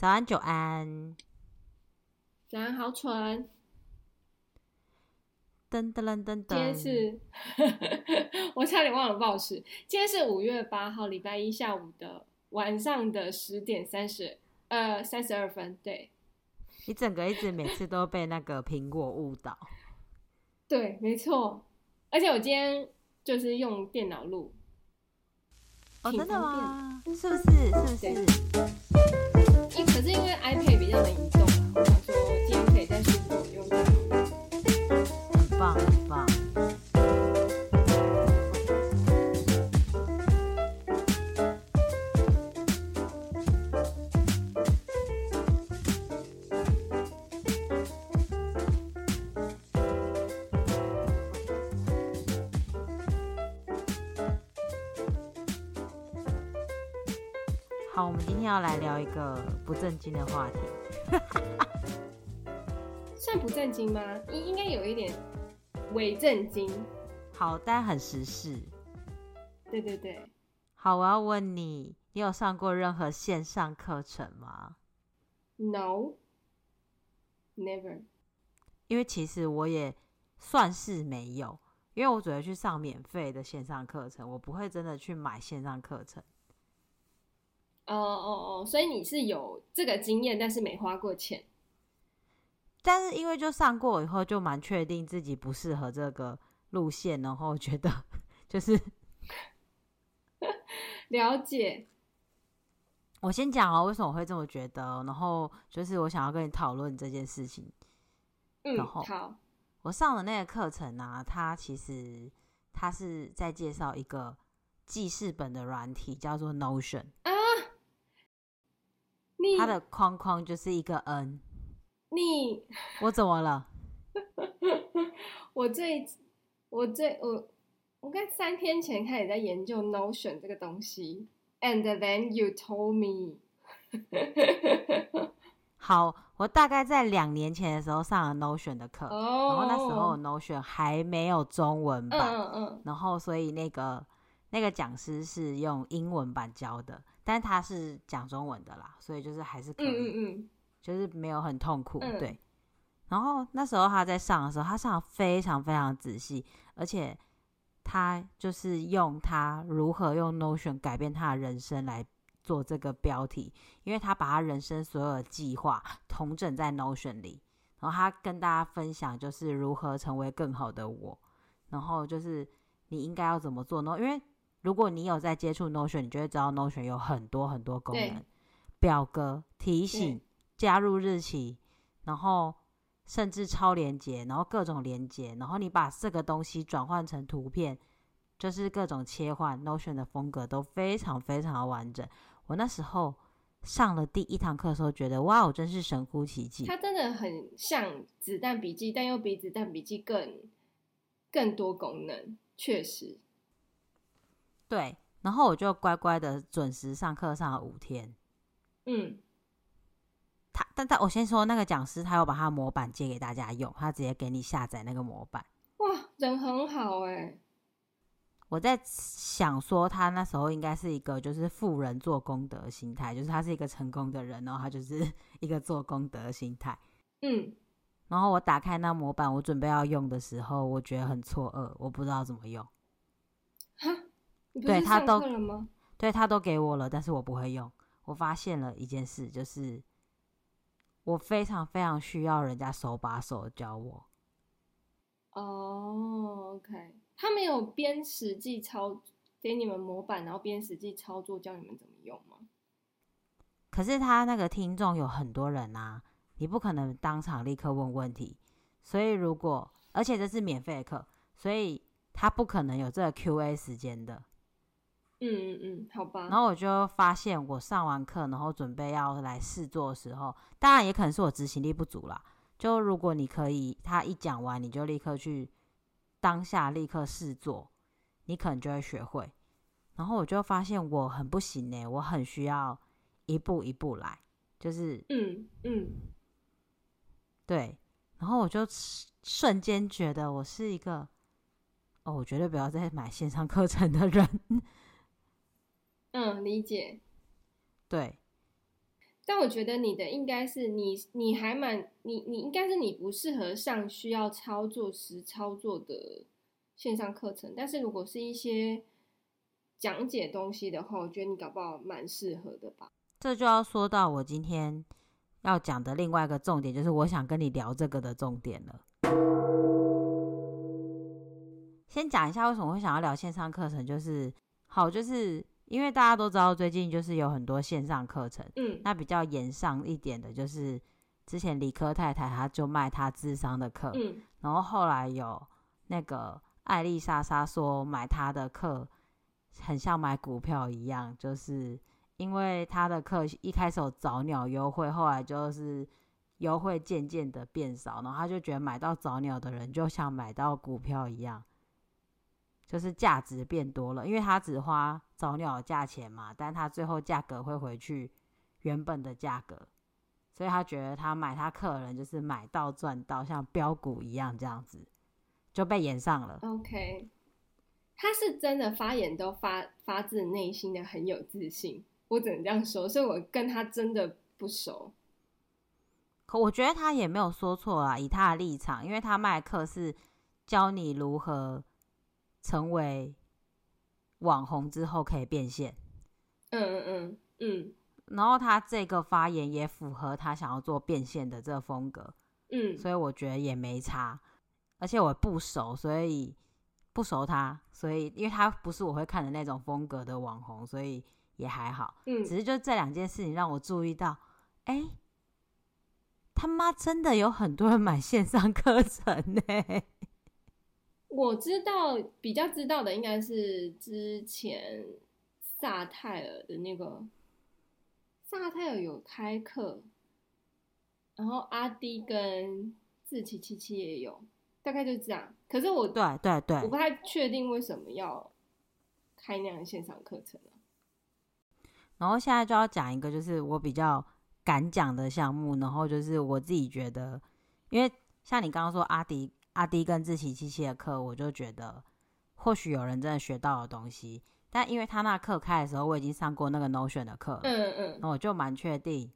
早安，久安。早安，好蠢。噔噔噔噔噔。今天是，我差点忘了报时。今天是五月八号，礼拜一下午的晚上的十点三十，呃，三十二分。对。你整个一直每次都被那个苹果误导。对，没错。而且我今天就是用电脑录。哦，真的吗？是不是？是不是？因可是因为 iPad 比较能移动，我想说今天可以在书桌用。很棒，天要来聊一个不正经的话题，算不正经吗？应应该有一点伪正经。好，但很时事。对对对。好，我要问你，你有上过任何线上课程吗？No，never。因为其实我也算是没有，因为我只会去上免费的线上课程，我不会真的去买线上课程。哦哦哦，所以你是有这个经验，但是没花过钱。但是因为就上过以后，就蛮确定自己不适合这个路线，然后觉得就是 了解。我先讲哦，为什么我会这么觉得，然后就是我想要跟你讨论这件事情。嗯，然后好。我上的那个课程呢、啊，它其实它是在介绍一个记事本的软体，叫做 Notion。啊它的框框就是一个 N。你我怎么了？我最我最我我该三天前开始在研究 Notion 这个东西，and then you told me。好，我大概在两年前的时候上了 Notion 的课，哦，然后那时候 Notion 还没有中文版，嗯嗯，然后所以那个那个讲师是用英文版教的。但他是讲中文的啦，所以就是还是可以，嗯嗯嗯，就是没有很痛苦，嗯、对。然后那时候他在上的时候，他上的非常非常仔细，而且他就是用他如何用 Notion 改变他的人生来做这个标题，因为他把他人生所有的计划统整在 Notion 里，然后他跟大家分享就是如何成为更好的我，然后就是你应该要怎么做呢？因为如果你有在接触 Notion，你就会知道 Notion 有很多很多功能，表格、提醒、加入日期，然后甚至超连接，然后各种连接，然后你把这个东西转换成图片，就是各种切换 Notion 的风格都非常非常的完整。我那时候上了第一堂课的时候，觉得哇，我真是神乎其技。它真的很像子弹笔记，但又比子弹笔记更更多功能，确实。对，然后我就乖乖的准时上课上了五天。嗯，他，但但我先说那个讲师，他有把他模板借给大家用，他直接给你下载那个模板。哇，人很好哎！我在想说，他那时候应该是一个就是富人做功德心态，就是他是一个成功的人，然后他就是 一个做功德心态。嗯，然后我打开那模板，我准备要用的时候，我觉得很错愕，我不知道怎么用。对，他都，对，他都给我了，但是我不会用。我发现了一件事，就是我非常非常需要人家手把手教我。哦，OK，他没有边实际操给你们模板，然后边实际操作教你们怎么用吗？可是他那个听众有很多人啊，你不可能当场立刻问问题，所以如果，而且这是免费的课，所以他不可能有这个 QA 时间的。嗯嗯嗯，好吧。然后我就发现，我上完课，然后准备要来试做的时候，当然也可能是我执行力不足啦。就如果你可以，他一讲完，你就立刻去当下立刻试做，你可能就会学会。然后我就发现我很不行呢，我很需要一步一步来，就是嗯嗯，对。然后我就瞬间觉得我是一个，哦，我绝对不要再买线上课程的人。嗯，理解。对，但我觉得你的应该是你，你还蛮你你应该是你不适合上需要操作实操作的线上课程。但是如果是一些讲解东西的话，我觉得你搞不好蛮适合的吧。这就要说到我今天要讲的另外一个重点，就是我想跟你聊这个的重点了。先讲一下为什么会想要聊线上课程，就是好，就是。因为大家都知道，最近就是有很多线上课程，嗯，那比较严上一点的，就是之前理科太太她就卖她智商的课，嗯，然后后来有那个艾丽莎莎说买她的课很像买股票一样，就是因为她的课一开始有早鸟优惠，后来就是优惠渐渐的变少，然后她就觉得买到早鸟的人就像买到股票一样。就是价值变多了，因为他只花早鸟的价钱嘛，但他最后价格会回去原本的价格，所以他觉得他买他客人就是买到赚到，像标股一样这样子，就被延上了。OK，他是真的发言都发发自内心的很有自信，我只能这样说，所以我跟他真的不熟。可我觉得他也没有说错啊，以他的立场，因为他卖课是教你如何。成为网红之后可以变现，嗯嗯嗯嗯，然后他这个发言也符合他想要做变现的这个风格，嗯，所以我觉得也没差，而且我不熟，所以不熟他，所以因为他不是我会看的那种风格的网红，所以也还好，嗯，只是就这两件事情让我注意到，哎，他妈真的有很多人买线上课程呢。我知道比较知道的应该是之前萨泰尔的那个萨泰尔有开课，然后阿迪跟志奇七七也有，大概就这样。可是我对对对，我不太确定为什么要开那样的线上课程啊。然后现在就要讲一个，就是我比较敢讲的项目，然后就是我自己觉得，因为像你刚刚说阿滴。阿迪跟志祺七七的课，我就觉得或许有人真的学到了东西，但因为他那课开的时候，我已经上过那个 Notion 的课，嗯嗯，那我就蛮确定，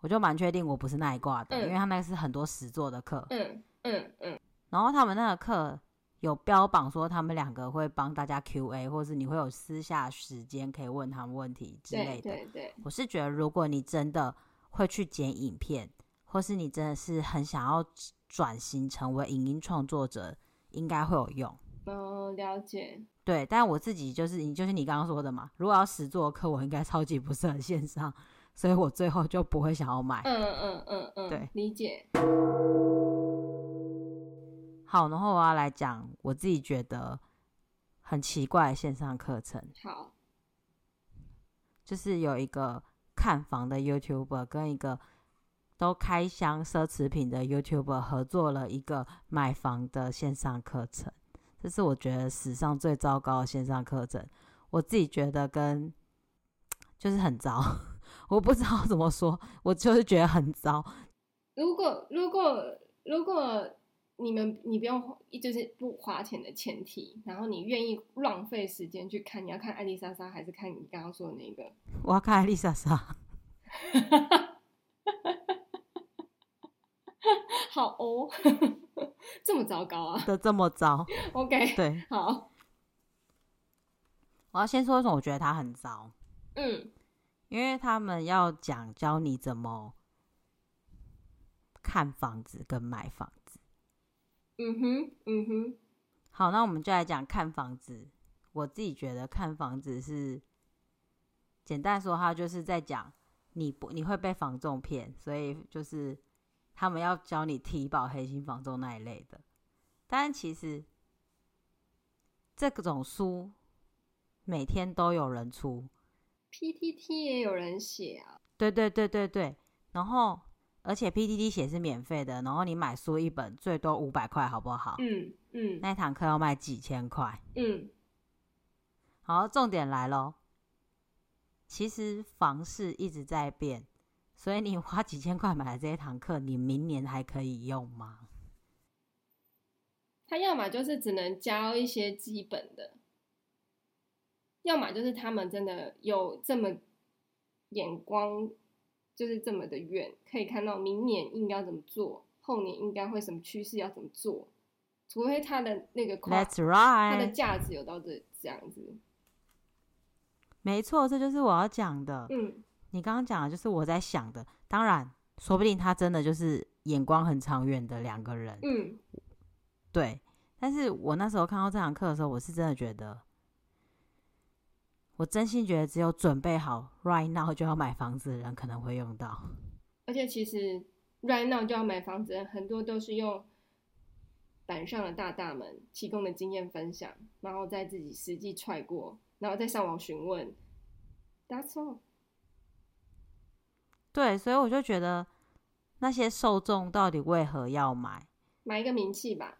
我就蛮确定我不是那一挂的，嗯、因为他那个是很多实作的课，嗯嗯嗯，然后他们那个课有标榜说他们两个会帮大家 QA，或是你会有私下时间可以问他们问题之类的，对对对，我是觉得如果你真的会去剪影片，或是你真的是很想要。转型成为影音创作者应该会有用。哦，了解。对，但我自己就是你，就是你刚刚说的嘛。如果要实做课，我应该超级不适合线上，所以我最后就不会想要买。嗯嗯嗯嗯，对，理解。好，然后我要来讲我自己觉得很奇怪的线上课程。好，就是有一个看房的 YouTuber 跟一个。都开箱奢侈品的 YouTuber 合作了一个买房的线上课程，这是我觉得史上最糟糕的线上课程。我自己觉得跟就是很糟，我不知道怎么说，我就是觉得很糟。如果如果如果你们你不用就是不花钱的前提，然后你愿意浪费时间去看，你要看艾丽莎莎还是看你刚刚说的那个？我要看艾丽莎莎。好哦，这么糟糕啊？的这么糟？OK，对，好。我要先说一说，我觉得他很糟。嗯，因为他们要讲教你怎么看房子跟买房子。嗯哼，嗯哼。好，那我们就来讲看房子。我自己觉得看房子是简单说，他就是在讲你不你会被房仲骗，所以就是。他们要教你提保黑心房仲那一类的，但其实这种书每天都有人出，PTT 也有人写啊。对对对对对，然后而且 PTT 写是免费的，然后你买书一本最多五百块，好不好？嗯嗯，那堂课要卖几千块。嗯，好，重点来咯，其实房市一直在变。所以你花几千块买了这一堂课，你明年还可以用吗？他要么就是只能教一些基本的，要么就是他们真的有这么眼光就是这么的远，可以看到明年应该要怎么做，后年应该会什么趋势要怎么做，除非他的那个 That's right，他的价值有到这这样子。没错，这就是我要讲的。嗯，你刚刚讲的就是我在想的。当然，说不定他真的就是眼光很长远的两个人。嗯，对。但是我那时候看到这堂课的时候，我是真的觉得。我真心觉得，只有准备好 right now 就要买房子的人可能会用到。而且其实 right now 就要买房子的人，很多都是用板上的大大们提供的经验分享，然后再自己实际踹过，然后再上网询问。That's all。对，所以我就觉得那些受众到底为何要买？买一个名气吧。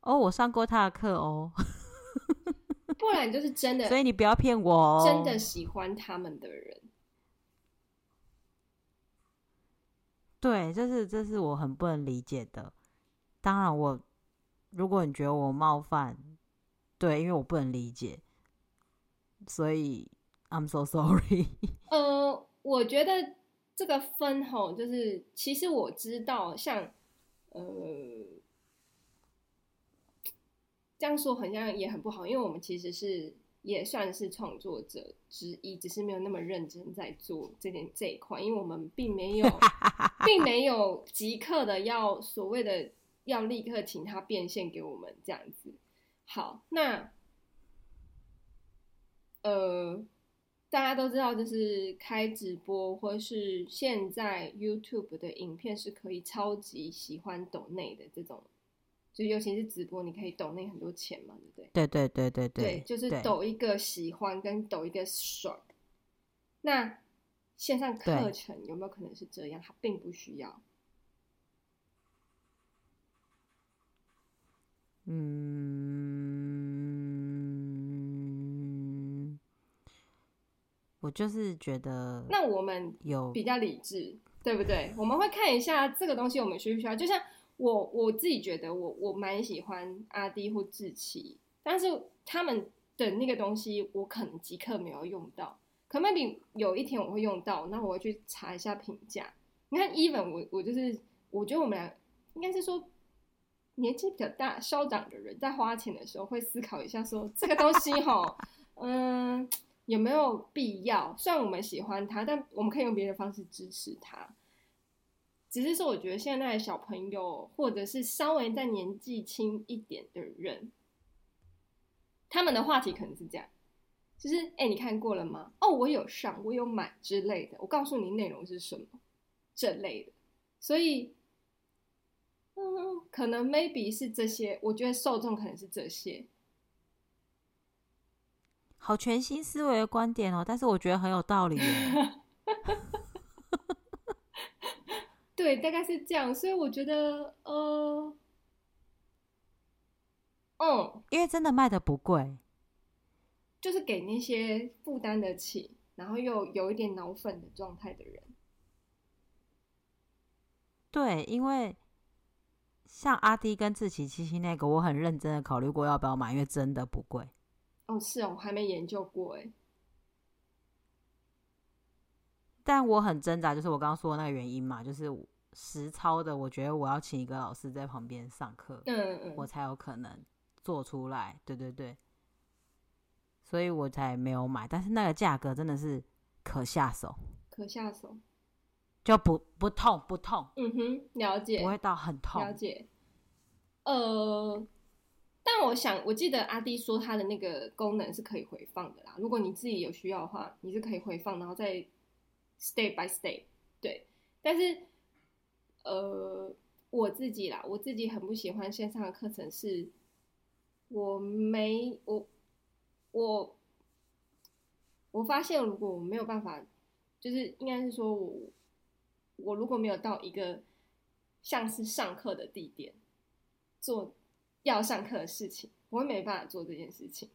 哦，我上过他的课哦。不然就是真的，所以你不要骗我哦。真的喜欢他们的人，对，这是这是我很不能理解的。当然我，我如果你觉得我冒犯，对，因为我不能理解，所以 I'm so sorry。呃，我觉得这个分吼，就是其实我知道，像呃。这样说好像也很不好，因为我们其实是也算是创作者之一，只是没有那么认真在做这点这一块，因为我们并没有，并没有即刻的要所谓的要立刻请他变现给我们这样子。好，那呃，大家都知道，就是开直播或是现在 YouTube 的影片是可以超级喜欢抖内的这种。就尤其是直播，你可以抖内很多钱嘛，对不对？对对对对对，对，就是抖一个喜欢跟抖一个爽。那线上课程有没有可能是这样？它并不需要。嗯，我就是觉得，那我们有比较理智，对不对？我们会看一下这个东西我们需不需要，就像。我我自己觉得我，我我蛮喜欢阿迪或志奇，但是他们的那个东西，我可能即刻没有用到，可能 maybe 有一天我会用到，那我会去查一下评价。你看，even 我我就是，我觉得我们俩应该是说年纪比较大、稍长的人，在花钱的时候会思考一下说，说这个东西哈，嗯，有没有必要？虽然我们喜欢它，但我们可以用别的方式支持它。只是说，我觉得现在的小朋友，或者是稍微在年纪轻一点的人，他们的话题可能是这样，就是哎、你看过了吗？哦，我有上，我有买之类的。我告诉你内容是什么，这类的。所以，嗯，可能 maybe 是这些。我觉得受众可能是这些。好全新思维的观点哦，但是我觉得很有道理。对，大概是这样，所以我觉得，呃，嗯，因为真的卖的不贵，就是给那些负担得起，然后又有一点脑粉的状态的人。对，因为像阿迪跟志奇七七那个，我很认真的考虑过要不要买，因为真的不贵。哦，是哦，我还没研究过哎。但我很挣扎，就是我刚刚说的那个原因嘛，就是实操的，我觉得我要请一个老师在旁边上课，嗯嗯，我才有可能做出来，对对对，所以我才没有买。但是那个价格真的是可下手，可下手，就不不痛不痛，嗯哼，了解，不会到很痛，了解。呃，但我想，我记得阿弟说他的那个功能是可以回放的啦，如果你自己有需要的话，你是可以回放，然后再。Step by step，对，但是，呃，我自己啦，我自己很不喜欢线上的课程，是我没我我我发现，如果我没有办法，就是应该是说我我如果没有到一个像是上课的地点做要上课的事情，我会没办法做这件事情。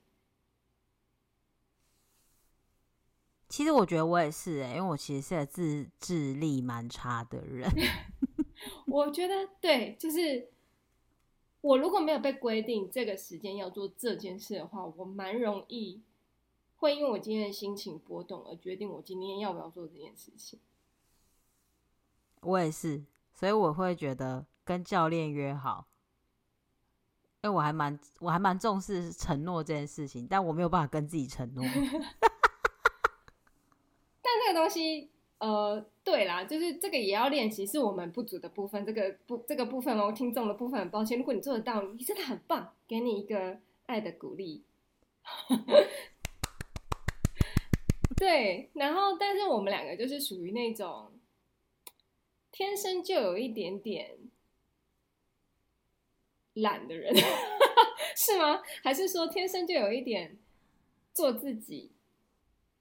其实我觉得我也是哎、欸，因为我其实是个自制力蛮差的人。我觉得对，就是我如果没有被规定这个时间要做这件事的话，我蛮容易会因为我今天的心情波动而决定我今天要不要做这件事情。我也是，所以我会觉得跟教练约好，因为我还蛮我还蛮重视承诺这件事情，但我没有办法跟自己承诺。但这个东西，呃，对啦，就是这个也要练习，是我们不足的部分。这个不这个部分哦，听众的部分抱歉，如果你做得到，你真的很棒，给你一个爱的鼓励。对，然后但是我们两个就是属于那种。天生就有一点点懒的人，是吗？还是说天生就有一点做自己？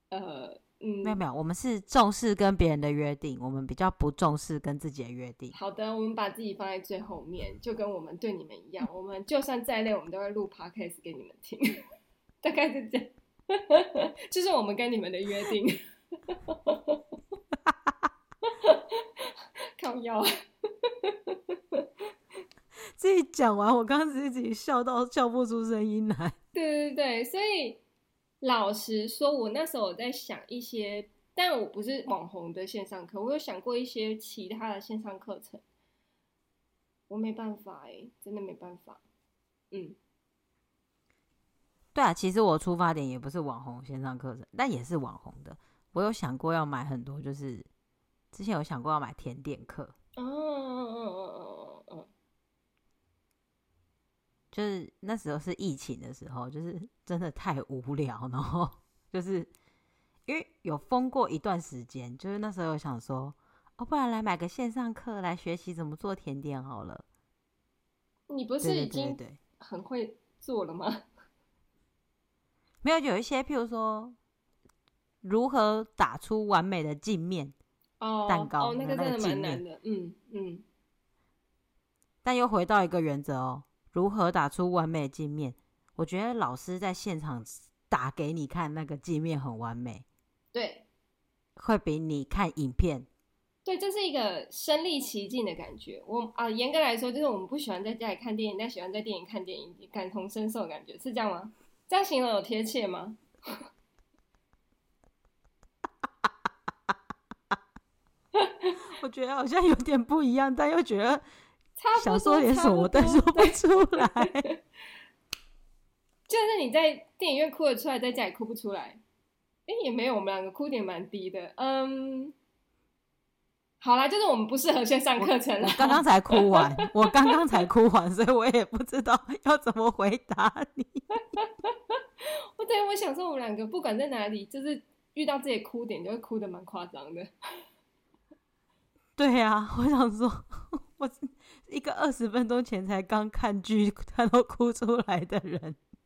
呃，嗯，没有没有，我们是重视跟别人的约定，我们比较不重视跟自己的约定。好的，我们把自己放在最后面，就跟我们对你们一样，我们就算再累，我们都会录 podcast 给你们听，大概是这样，就是我们跟你们的约定。靠腰，自己讲完，我刚刚自己笑到笑不出声音来。对对对，所以老实说，我那时候我在想一些，但我不是网红的线上课，我有想过一些其他的线上课程，我没办法哎、欸，真的没办法。嗯，对啊，其实我出发点也不是网红线上课程，但也是网红的。我有想过要买很多，就是。之前有想过要买甜点课，哦哦哦哦哦，就是那时候是疫情的时候，就是真的太无聊，然后 就是因为有封过一段时间，就是那时候有想说，哦，不然来买个线上课来学习怎么做甜点好了。你不是已经很会做了吗？对对对对。没有，有一些譬如说如何打出完美的镜面。哦，蛋糕哦，那个真的蛮难的，嗯嗯。但又回到一个原则哦，如何打出完美镜面？我觉得老师在现场打给你看，那个镜面很完美，对，会比你看影片，对，这是一个身临其境的感觉。我啊，严格来说，就是我们不喜欢在家里看电影，但喜欢在电影看电影，感同身受的感觉，是这样吗？这样形容有贴切吗？我觉得好像有点不一样，但又觉得想说点什么，但说不出来。就是你在电影院哭得出来，在家里哭不出来。哎，也没有，我们两个哭点蛮低的。嗯，好啦，就是我们不适合线上课程了。刚刚才哭完，我刚刚才哭完，所以我也不知道要怎么回答你。我对我想说，我们两个不管在哪里，就是遇到这些哭点，就会哭得蛮夸张的。对呀、啊，我想说，我是一个二十分钟前才刚看剧，他都哭出来的人。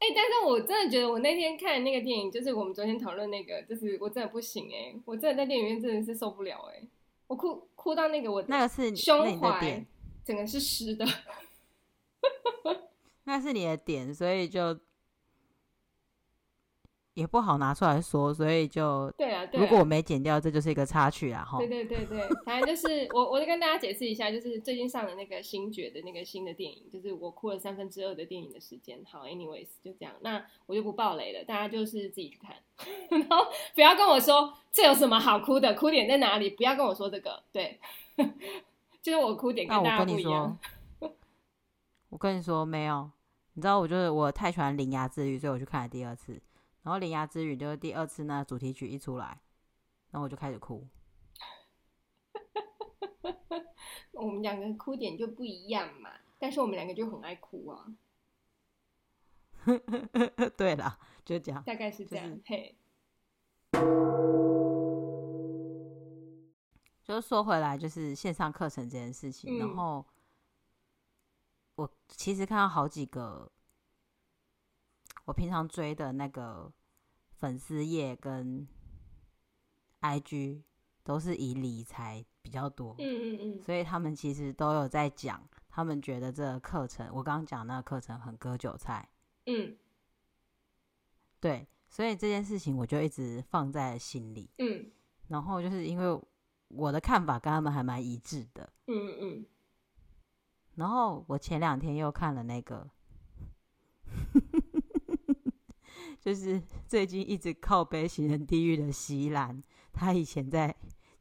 哎、欸，但是我真的觉得，我那天看那个电影，就是我们昨天讨论那个，就是我真的不行哎、欸，我真的在电影院真的是受不了哎、欸，我哭哭到那个我那个是胸怀整个是湿的，那是你的点，所以就。也不好拿出来说，所以就对啊。如果我没剪掉，这就是一个插曲啊。哈。对对对对，反正就是我，我就跟大家解释一下，就是最近上的那个星爵的那个新的电影，就是我哭了三分之二的电影的时间。好，anyways，就这样，那我就不爆雷了，大家就是自己去看，然后不要跟我说这有什么好哭的，哭点在哪里？不要跟我说这个，对，就是我哭点跟大家不一样。我跟你说没有，你知道，我就是我太喜欢《铃芽之旅》，所以我去看了第二次。然后《铃芽之旅》就是第二次那主题曲一出来，然后我就开始哭。我们两个哭点就不一样嘛，但是我们两个就很爱哭啊。对啦，就这样，大概是这样。就是、嘿，就是说回来，就是线上课程这件事情，嗯、然后我其实看到好几个。我平常追的那个粉丝页跟 IG 都是以理财比较多，嗯嗯嗯，所以他们其实都有在讲，他们觉得这个课程，我刚刚讲那个课程很割韭菜，嗯，对，所以这件事情我就一直放在心里，嗯，然后就是因为我的看法跟他们还蛮一致的，嗯嗯嗯，然后我前两天又看了那个。就是 最近一直靠背行人地狱的席兰，他以前在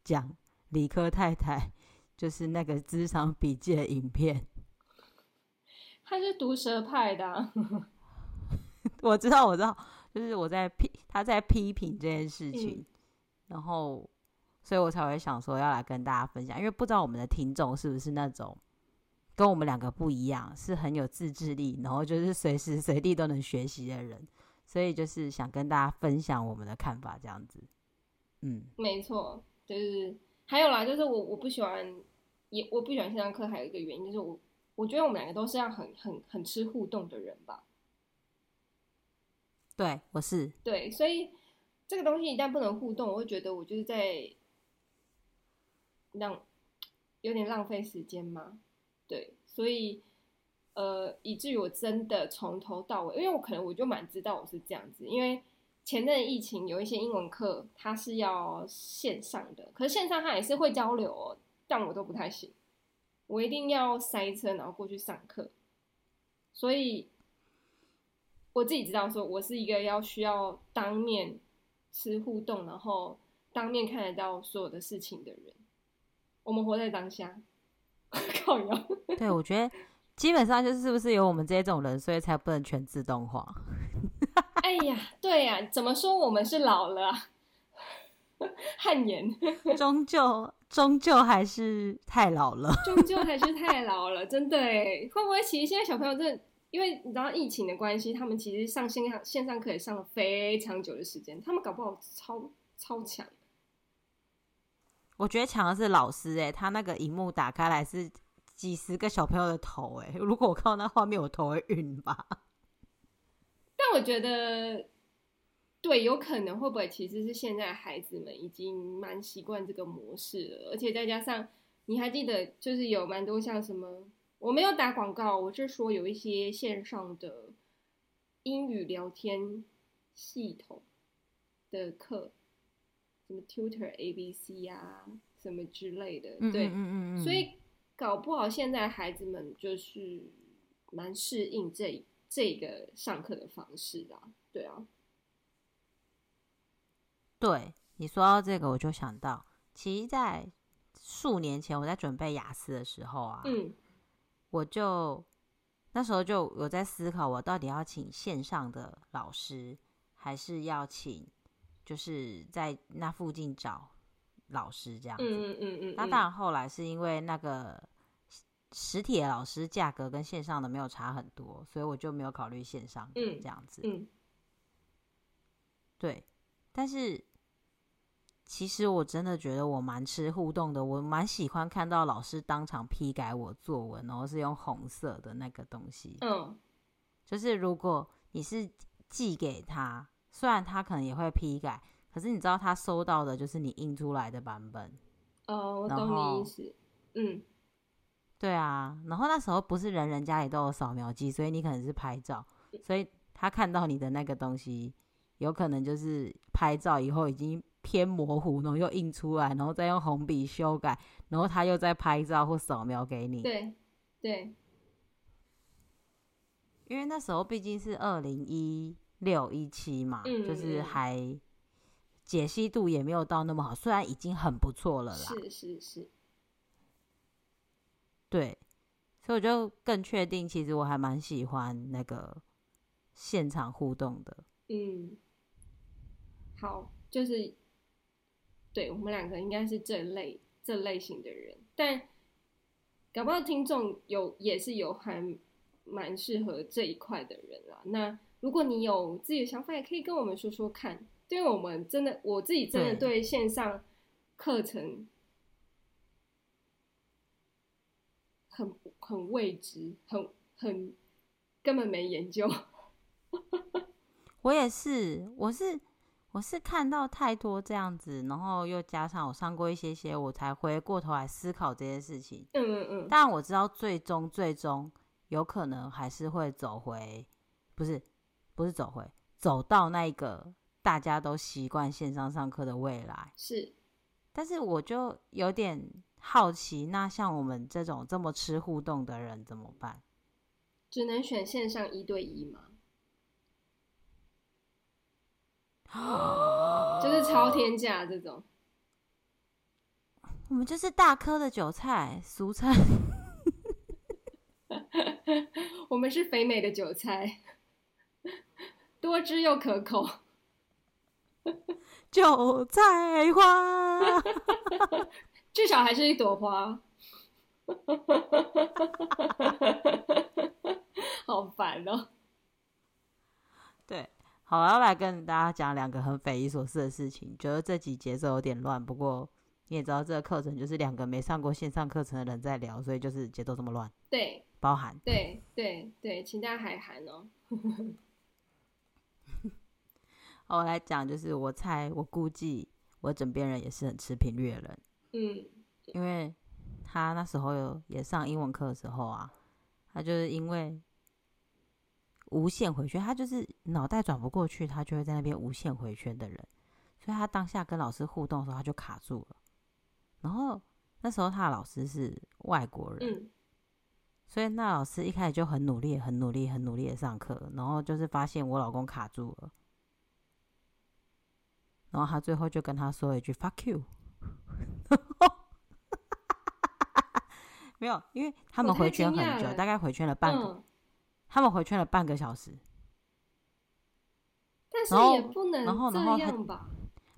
讲理科太太，就是那个咨商笔记的影片。他是毒舌派的、啊，我知道，我知道，就是我在批他在批评这件事情，嗯、然后，所以我才会想说要来跟大家分享，因为不知道我们的听众是不是那种跟我们两个不一样，是很有自制力，然后就是随时随地都能学习的人，所以就是想跟大家分享我们的看法，这样子。嗯，没错，就是还有啦，就是我我不喜欢，也我不喜欢线上课，还有一个原因就是我。我觉得我们两个都是要很很很吃互动的人吧？对，我是。对，所以这个东西一旦不能互动，我会觉得我就是在让有点浪费时间嘛。对，所以呃，以至于我真的从头到尾，因为我可能我就蛮知道我是这样子，因为前阵疫情有一些英文课，它是要线上的，可是线上它也是会交流哦，但我都不太行。我一定要塞车，然后过去上课，所以我自己知道，说我是一个要需要当面吃互动，然后当面看得到所有的事情的人。我们活在当下，靠腰。对，我觉得基本上就是是不是有我们这种人，所以才不能全自动化。哎呀，对呀，怎么说我们是老了啊？汗颜，终究。终究还是太老了，终究还是太老了，真的哎，会不会其实现在小朋友真的，因为你知道疫情的关系，他们其实上线上线上课也上了非常久的时间，他们搞不好超超强。我觉得强的是老师哎，他那个荧幕打开来是几十个小朋友的头哎，如果我看到那画面，我头会晕吧。但我觉得。对，有可能会不会其实是现在孩子们已经蛮习惯这个模式了，而且再加上你还记得，就是有蛮多像什么，我没有打广告，我是说有一些线上的英语聊天系统的课，什么 Tutor ABC 啊，什么之类的，对，嗯嗯嗯，所以搞不好现在孩子们就是蛮适应这这个上课的方式的，对啊。对，你说到这个，我就想到，其实，在数年前我在准备雅思的时候啊，嗯，我就那时候就有在思考，我到底要请线上的老师，还是要请就是在那附近找老师这样子。嗯嗯嗯。那当然，后来是因为那个实体的老师价格跟线上的没有差很多，所以我就没有考虑线上的这样子。嗯。对，但是。其实我真的觉得我蛮吃互动的，我蛮喜欢看到老师当场批改我作文，然后是用红色的那个东西。嗯，就是如果你是寄给他，虽然他可能也会批改，可是你知道他收到的就是你印出来的版本。哦，我懂你意思。嗯，对啊。然后那时候不是人人家里都有扫描机，所以你可能是拍照，所以他看到你的那个东西，有可能就是拍照以后已经。偏模糊，然后又印出来，然后再用红笔修改，然后他又再拍照或扫描给你。对，对，因为那时候毕竟是二零一六一七嘛，嗯，就是还解析度也没有到那么好，虽然已经很不错了啦。是是是，对，所以我就更确定，其实我还蛮喜欢那个现场互动的。嗯，好，就是。对，我们两个应该是这类这类型的人，但搞不好听众有也是有还蛮适合这一块的人啦。那如果你有自己的想法，也可以跟我们说说看。对我们真的，我自己真的对线上课程很很未知，很很根本没研究。我也是，我是。我是看到太多这样子，然后又加上我上过一些些，我才回过头来思考这件事情。嗯嗯嗯。但我知道最终最终有可能还是会走回，不是不是走回，走到那个大家都习惯线上上课的未来。是。但是我就有点好奇，那像我们这种这么吃互动的人怎么办？只能选线上一对一吗？就是超天价这种。我们就是大颗的韭菜，俗称。我们是肥美的韭菜，多汁又可口。韭菜花，至少还是一朵花。好烦哦。对，好，我要来跟大家讲两个很匪夷所思的事情。觉得这集节奏有点乱，不过。你也知道这个课程就是两个没上过线上课程的人在聊，所以就是节奏这么乱。对，包含。对对对，请大家海涵哦。好，我来讲，就是我猜，我估计我枕边人也是很吃频率的人。嗯，因为他那时候有也上英文课的时候啊，他就是因为无限回圈，他就是脑袋转不过去，他就会在那边无限回圈的人，所以他当下跟老师互动的时候，他就卡住了。然后那时候他的老师是外国人，嗯，所以那老师一开始就很努力、很努力、很努力的上课，然后就是发现我老公卡住了，然后他最后就跟他说了一句 “fuck you”，没有，因为他们回圈很久，大概回圈了半个，嗯、他们回圈了半个小时，但是也不能这样吧？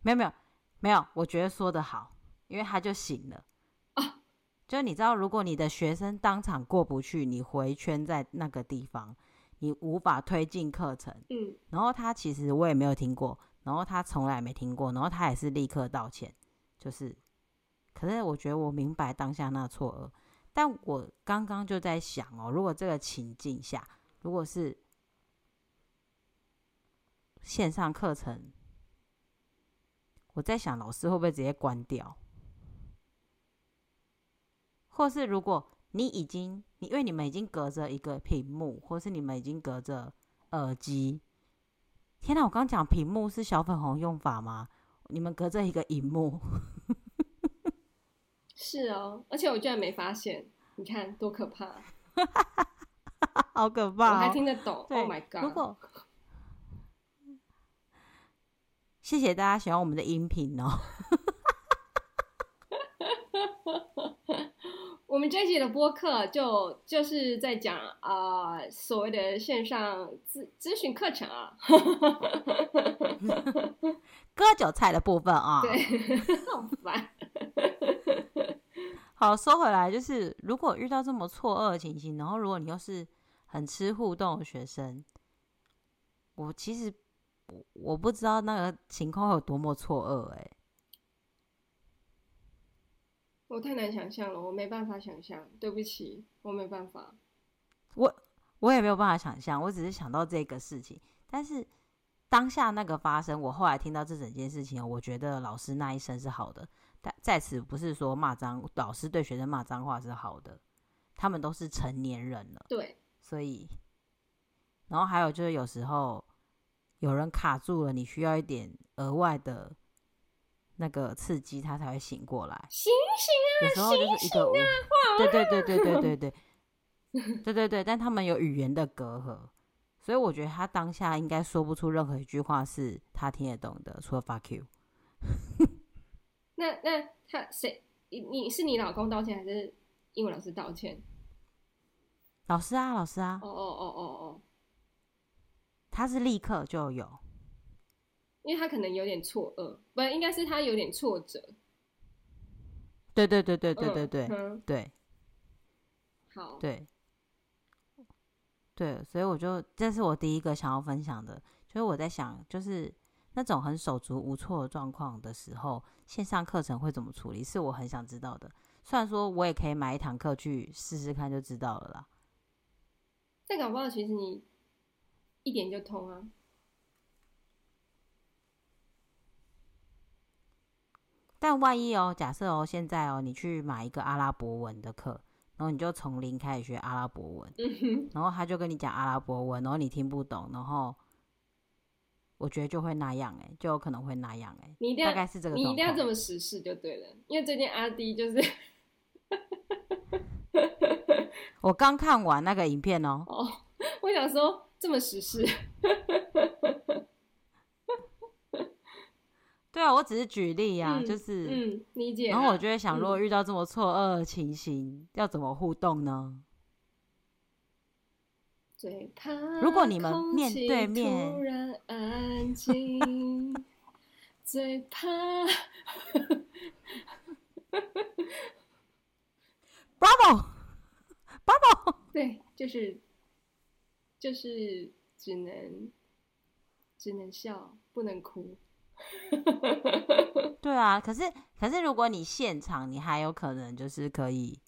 没有没有没有，我觉得说的好。因为他就醒了啊，就你知道，如果你的学生当场过不去，你回圈在那个地方，你无法推进课程。嗯，然后他其实我也没有听过，然后他从来没听过，然后他也是立刻道歉，就是，可是我觉得我明白当下那错愕，但我刚刚就在想哦，如果这个情境下，如果是线上课程，我在想老师会不会直接关掉？或是如果你已经你因为你们已经隔着一个屏幕，或是你们已经隔着耳机，天哪！我刚讲屏幕是小粉红用法吗？你们隔着一个荧幕，是哦，而且我居然没发现，你看多可怕，好可怕哦，我还听得懂。对 Oh my god！如果谢谢大家喜欢我们的音频哦。我们这一集的播客就就是在讲啊、呃，所谓的线上咨咨询课程啊，割韭菜的部分啊，对，好烦。好，说回来，就是如果遇到这么错愕的情形，然后如果你又是很吃互动的学生，我其实我我不知道那个情况有多么错愕，哎。我太难想象了，我没办法想象，对不起，我没办法。我我也没有办法想象，我只是想到这个事情。但是当下那个发生，我后来听到这整件事情，我觉得老师那一声是好的。但在此不是说骂脏，老师对学生骂脏话是好的，他们都是成年人了。对，所以，然后还有就是有时候有人卡住了，你需要一点额外的。那个刺激他才会醒过来，醒醒啊！有时候就是一个，醒醒啊、对对对对对对对，对对 对，但他们有语言的隔阂，所以我觉得他当下应该说不出任何一句话是他听得懂的，除了 fuck you。那那他谁？你是你老公道歉还是英文老师道歉？老师啊，老师啊！哦哦哦哦哦，他是立刻就有。因为他可能有点错愕，不，应该是他有点挫折。对对对对对对对、嗯、对。好。对。对，所以我就这是我第一个想要分享的，就是我在想，就是那种很手足无措的状况的时候，线上课程会怎么处理，是我很想知道的。虽然说我也可以买一堂课去试试看就知道了啦。但搞不好其实你一点就通啊。但万一哦，假设哦，现在哦，你去买一个阿拉伯文的课，然后你就从零开始学阿拉伯文，嗯、然后他就跟你讲阿拉伯文，然后你听不懂，然后我觉得就会那样哎，就有可能会那样哎，你一定要大概是这个，你一定要这么实事就对了，因为最近阿迪就是，我刚看完那个影片哦，哦，我想说这么实事。对啊，我只是举例、啊嗯，就是嗯，理解。然后我就会想，如果遇到这么错愕的情形、嗯，要怎么互动呢？最怕如果你们面对面，突然安静，最怕。Bravo，Bravo，对，就是就是只能只能笑，不能哭。对啊，可是可是如果你现场，你还有可能就是可以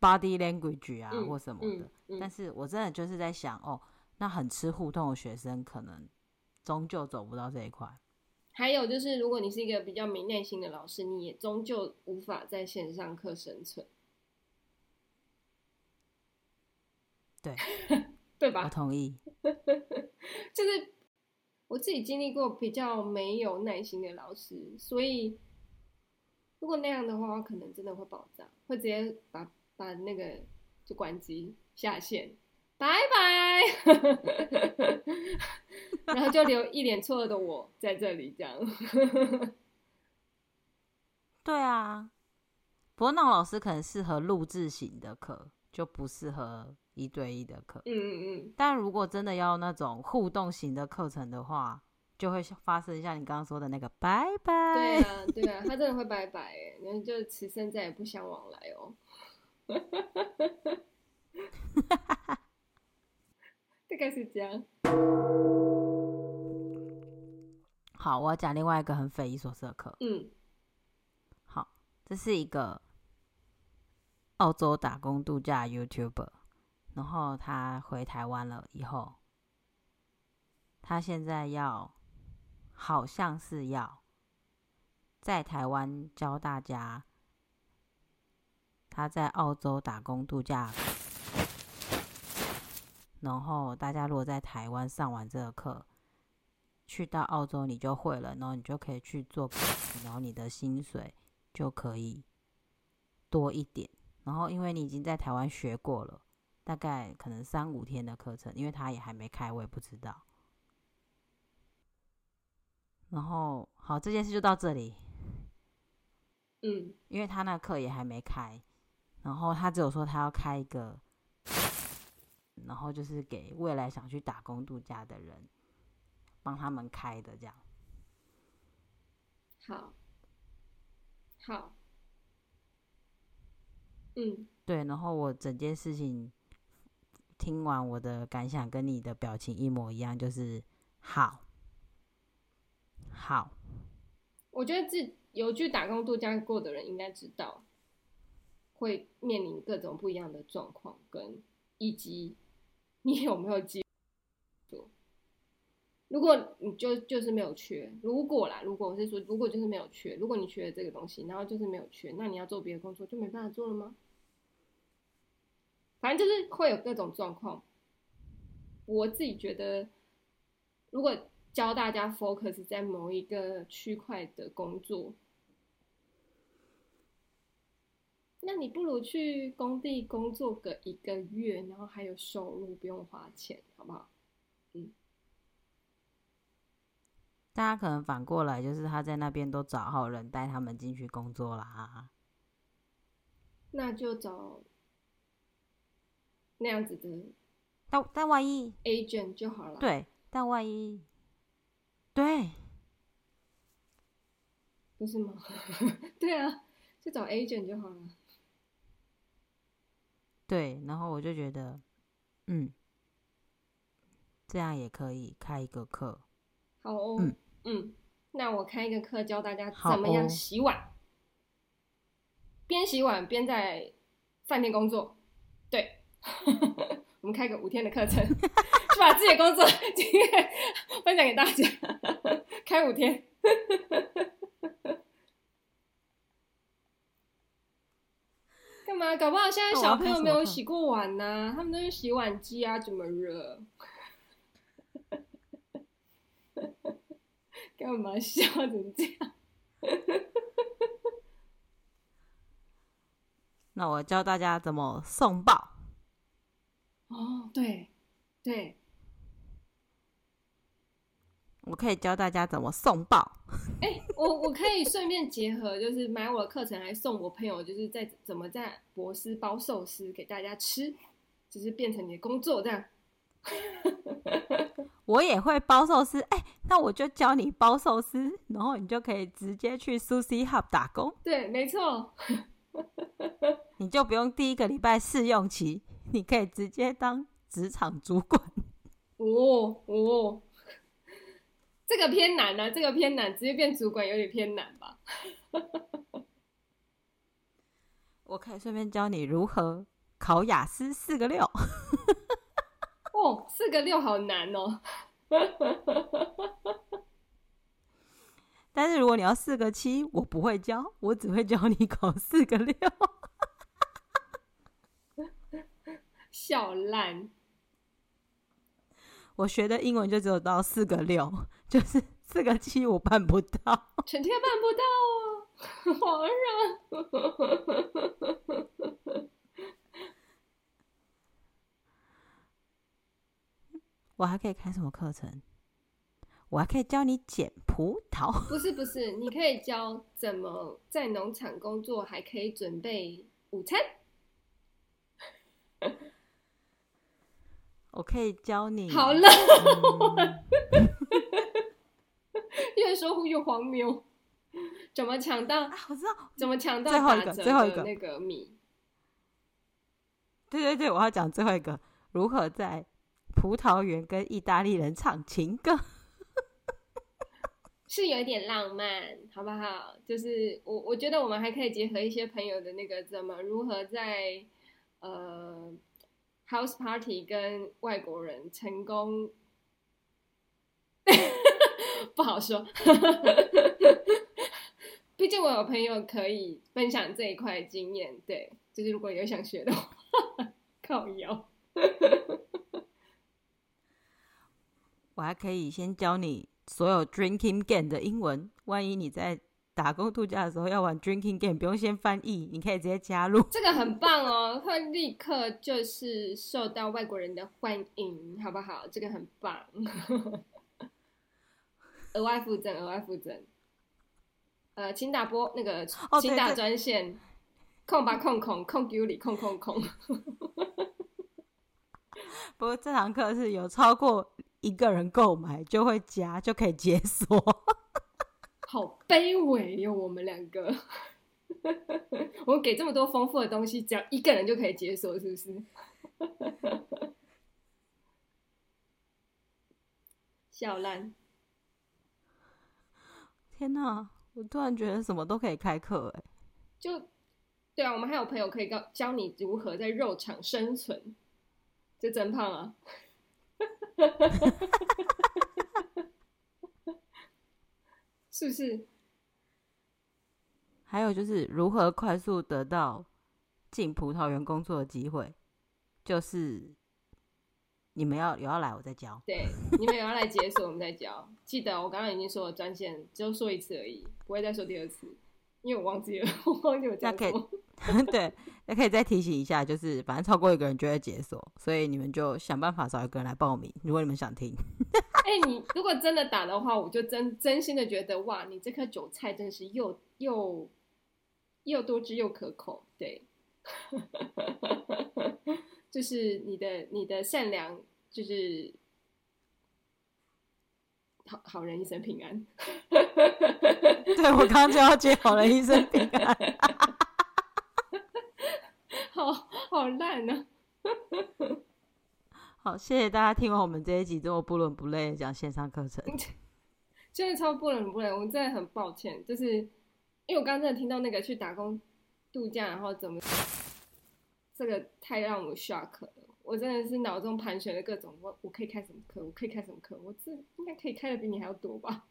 body language 啊、嗯、或什么的、嗯嗯。但是我真的就是在想，哦，那很吃互动的学生，可能终究走不到这一块。还有就是，如果你是一个比较没耐心的老师，你也终究无法在线上课生存。对，对吧？我同意。就是我自己经历过比较没有耐心的老师，所以如果那样的话，我可能真的会爆炸，会直接把把那个就关机下线，拜拜。然后就留一脸错愕的我在这里，这样。对啊，不过那种老师可能适合录制型的课，就不适合一对一的课。嗯嗯嗯。但如果真的要那种互动型的课程的话，就会发生像你刚刚说的那个拜拜。对啊，对啊，他真的会拜拜，哎，然后就此生再也不相往来哦。大概是这样。好，我要讲另外一个很匪夷所思的课。嗯，好，这是一个澳洲打工度假 YouTuber，然后他回台湾了以后，他现在要，好像是要在台湾教大家他在澳洲打工度假，然后大家如果在台湾上完这个课。去到澳洲你就会了，然后你就可以去做，然后你的薪水就可以多一点。然后因为你已经在台湾学过了，大概可能三五天的课程，因为他也还没开，我也不知道。然后好，这件事就到这里。嗯，因为他那课也还没开，然后他只有说他要开一个，然后就是给未来想去打工度假的人。帮他们开的这样，好，好，嗯，对。然后我整件事情听完，我的感想跟你的表情一模一样，就是好，好。我觉得自有去打工度假过的人应该知道，会面临各种不一样的状况，跟以及你有没有机。如果你就就是没有缺，如果啦，如果我是说，如果就是没有缺，如果你缺了这个东西，然后就是没有缺，那你要做别的工作就没办法做了吗？反正就是会有各种状况。我自己觉得，如果教大家 focus 在某一个区块的工作，那你不如去工地工作个一个月，然后还有收入，不用花钱，好不好？嗯。大家可能反过来，就是他在那边都找好人带他们进去工作啦。那就找那样子的，但但万一 agent 就好了。对，但万一对，不是吗？对啊，就找 agent 就好了。对，然后我就觉得，嗯，这样也可以开一个课。好哦。嗯嗯，那我开一个课教大家怎么样洗碗，边、哦、洗碗边在饭店工作。对，我们开个五天的课程，就把自己的工作经验分享给大家。开五天，干嘛？搞不好现在小朋友没有洗过碗呢、啊，他们都是洗碗机啊，怎么热？干嘛笑成这样？那我教大家怎么送报。哦，对，对。我可以教大家怎么送报。哎、欸，我我可以顺便结合，就是买我的课程来送我朋友，就是在怎么在博斯包寿司给大家吃，就是变成你的工作这样。我也会包寿司，哎、欸，那我就教你包寿司，然后你就可以直接去 Sushi Hub 打工。对，没错，你就不用第一个礼拜试用期，你可以直接当职场主管。哦哦。这个偏难呢、啊，这个偏难，直接变主管有点偏难吧。我可以顺便教你如何考雅思四个六。哦，四个六好难哦。但是如果你要四个七，我不会教，我只会教你考四个六。笑烂。我学的英文就只有到四个六，就是四个七我办不到，全天办不到啊，皇上。我还可以开什么课程？我还可以教你捡葡萄。不是不是，你可以教怎么在农场工作，还可以准备午餐。我可以教你。好了，越说越荒谬。怎么抢到？啊，我知道。怎么抢到？最后一个，最后一个那个米。对对对，我要讲最后一个，如何在葡萄园跟意大利人唱情歌，是有点浪漫，好不好？就是我我觉得我们还可以结合一些朋友的那个怎么如何在呃。House party 跟外国人成功，不好说。毕竟我有朋友可以分享这一块经验，对，就是如果有想学的话，靠腰。我还可以先教你所有 drinking game 的英文，万一你在。打工度假的时候要玩 drinking game，不用先翻译，你可以直接加入。这个很棒哦，会立刻就是受到外国人的欢迎，好不好？这个很棒。额外附赠，额外附赠。呃，请打拨那个，请打专线，空吧空空空 Q 里空空空。不过这堂课是有超过一个人购买就会加，就可以解锁。好卑微哟，我们两个，我们给这么多丰富的东西，只要一个人就可以解锁，是不是？笑烂！天哪，我突然觉得什么都可以开课哎！就对啊，我们还有朋友可以教教你如何在肉场生存，就真胖啊！是不是？还有就是如何快速得到进葡萄园工作的机会？就是你们要有要来，我再教。对，你们有要来解锁，我们再教。记得我刚刚已经说了专线，只有说一次而已，不会再说第二次，因为我忘记了，我忘记我讲什么。对，那可以再提醒一下，就是反正超过一个人就会解锁，所以你们就想办法找一个人来报名，如果你们想听。哎、欸，你如果真的打的话，我就真真心的觉得哇，你这颗韭菜真是又又又多汁又可口，对，就是你的你的善良，就是好好人一生平安。对，我刚刚就要接好人一生平安，好好烂呢、啊。好，谢谢大家听完我们这一集这么不伦不类的讲线上课程，真的超不伦不类。我们真的很抱歉，就是因为我刚刚真的听到那个去打工度假，然后怎么这个太让我 shock 了。我真的是脑中盘旋了各种，我我可以开什么课？我可以开什么课？我这应该可以开的比你还要多吧？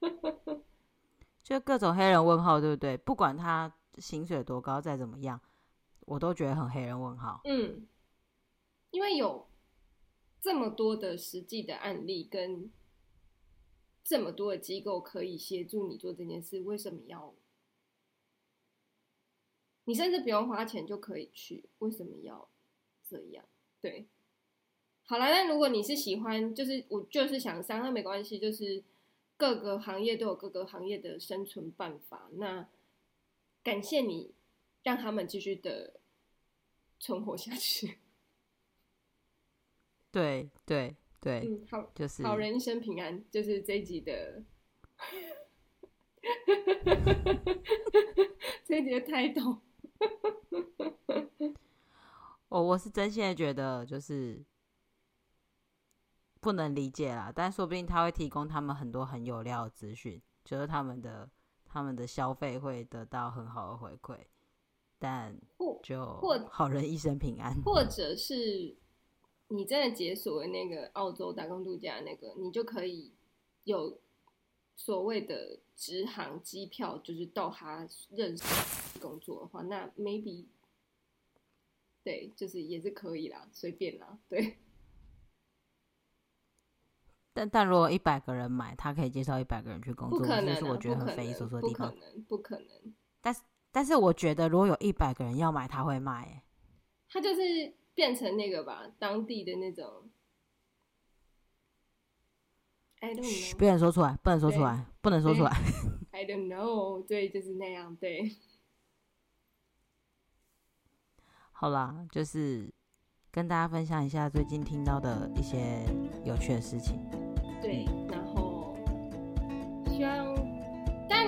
就各种黑人问号，对不对？不管他薪水多高，再怎么样，我都觉得很黑人问号。嗯，因为有。这么多的实际的案例，跟这么多的机构可以协助你做这件事，为什么要？你甚至不用花钱就可以去，为什么要这样？对，好了，那如果你是喜欢，就是我就是想上，那没关系，就是各个行业都有各个行业的生存办法。那感谢你，让他们继续的存活下去。对 对对，嗯，好，就是好人一生平安，就是这一集的，这一集的 title。我 我是真心的觉得，就是。不能理解啦，但说不定他会提供他们很多很有料的资讯，就是他们的他们的消费会得到很好的回馈，但就或好人一生平安，或者是你真的解锁了那个澳洲打工度假那个，你就可以有所谓的直航机票，就是到他认识工作的话，那 maybe 对，就是也是可以啦，随便啦，对。但但如果一百个人买，他可以介绍一百个人去工作，不可能啊，是我觉得很匪夷所思的地方。不可能，不可能。但是但是我觉得，如果有一百个人要买，他会卖。他就是变成那个吧，当地的那种。I don't know。不能说出来，不能说出来，不能说出来。I don't know，对，就是那样，对。好啦，就是跟大家分享一下最近听到的一些有趣的事情。对，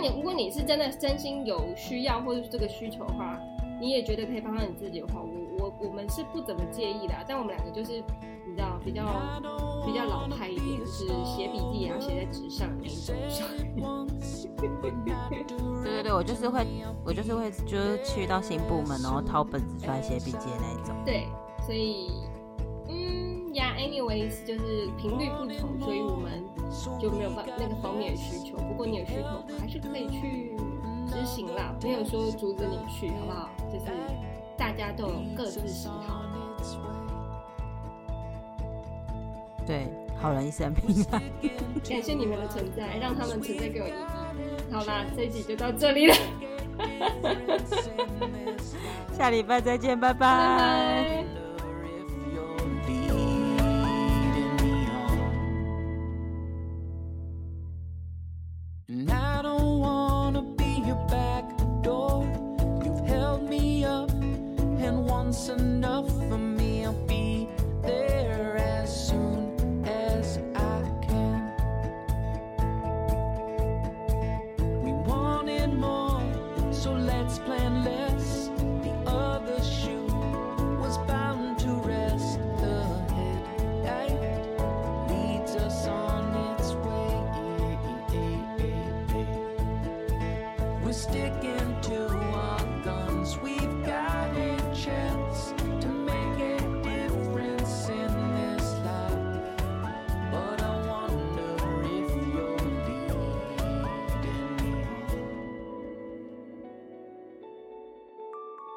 你如果你是真的真心有需要或者是这个需求的话，你也觉得可以帮到你自己的话，我我我们是不怎么介意的。但我们两个就是你知道比较比较老派一点，就是写笔记也要写在纸上那种。对对对，我就是会我就是会就是去到新部门，然后掏本子出来写笔记的那一种。对，所以。Anyways，就是频率不同，所以我们就没有办那个方面的需求。不过你有需求，还是可以去执行啦，没有说阻止你去，好不好？就是大家都有各自喜好。对，好人一生平安。感谢你们的存在，让他们存在给我意义。好啦，这一集就到这里了。下礼拜再见，拜拜。拜拜。